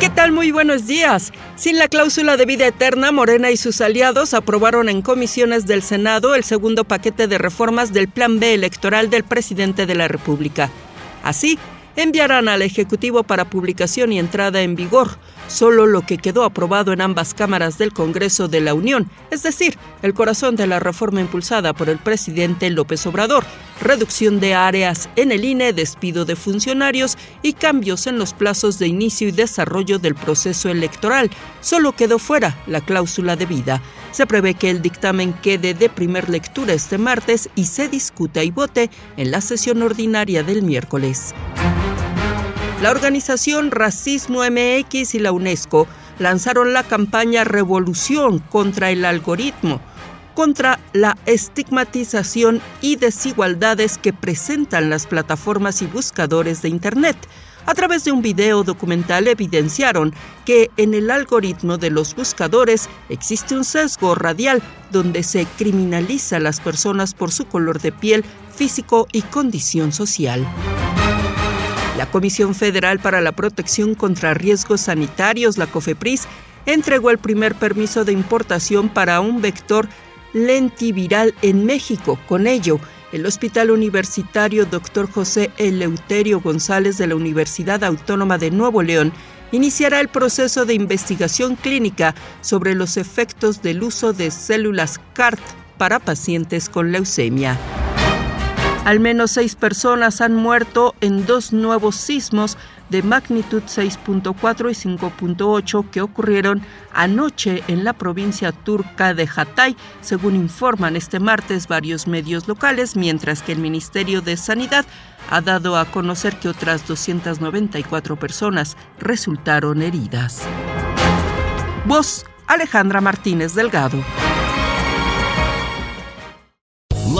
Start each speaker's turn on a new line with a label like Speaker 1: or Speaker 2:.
Speaker 1: ¿Qué tal? Muy buenos días. Sin la cláusula de vida eterna, Morena y sus aliados aprobaron en comisiones del Senado el segundo paquete de reformas del Plan B electoral del presidente de la República. Así, enviarán al Ejecutivo para publicación y entrada en vigor solo lo que quedó aprobado en ambas cámaras del Congreso de la Unión, es decir, el corazón de la reforma impulsada por el presidente López Obrador, reducción de áreas en el INE, despido de funcionarios y cambios en los plazos de inicio y desarrollo del proceso electoral. Solo quedó fuera la cláusula de vida. Se prevé que el dictamen quede de primer lectura este martes y se discuta y vote en la sesión ordinaria del miércoles. La organización Racismo MX y la UNESCO lanzaron la campaña Revolución contra el algoritmo, contra la estigmatización y desigualdades que presentan las plataformas y buscadores de Internet. A través de un video documental evidenciaron que en el algoritmo de los buscadores existe un sesgo radial donde se criminaliza a las personas por su color de piel, físico y condición social. La Comisión Federal para la Protección contra Riesgos Sanitarios, la COFEPRIS, entregó el primer permiso de importación para un vector lentiviral en México. Con ello, el Hospital Universitario Dr. José Eleuterio González de la Universidad Autónoma de Nuevo León iniciará el proceso de investigación clínica sobre los efectos del uso de células CART para pacientes con leucemia. Al menos seis personas han muerto en dos nuevos sismos de magnitud 6.4 y 5.8 que ocurrieron anoche en la provincia turca de Hatay, según informan este martes varios medios locales, mientras que el Ministerio de Sanidad ha dado a conocer que otras 294 personas resultaron heridas. Voz Alejandra Martínez Delgado.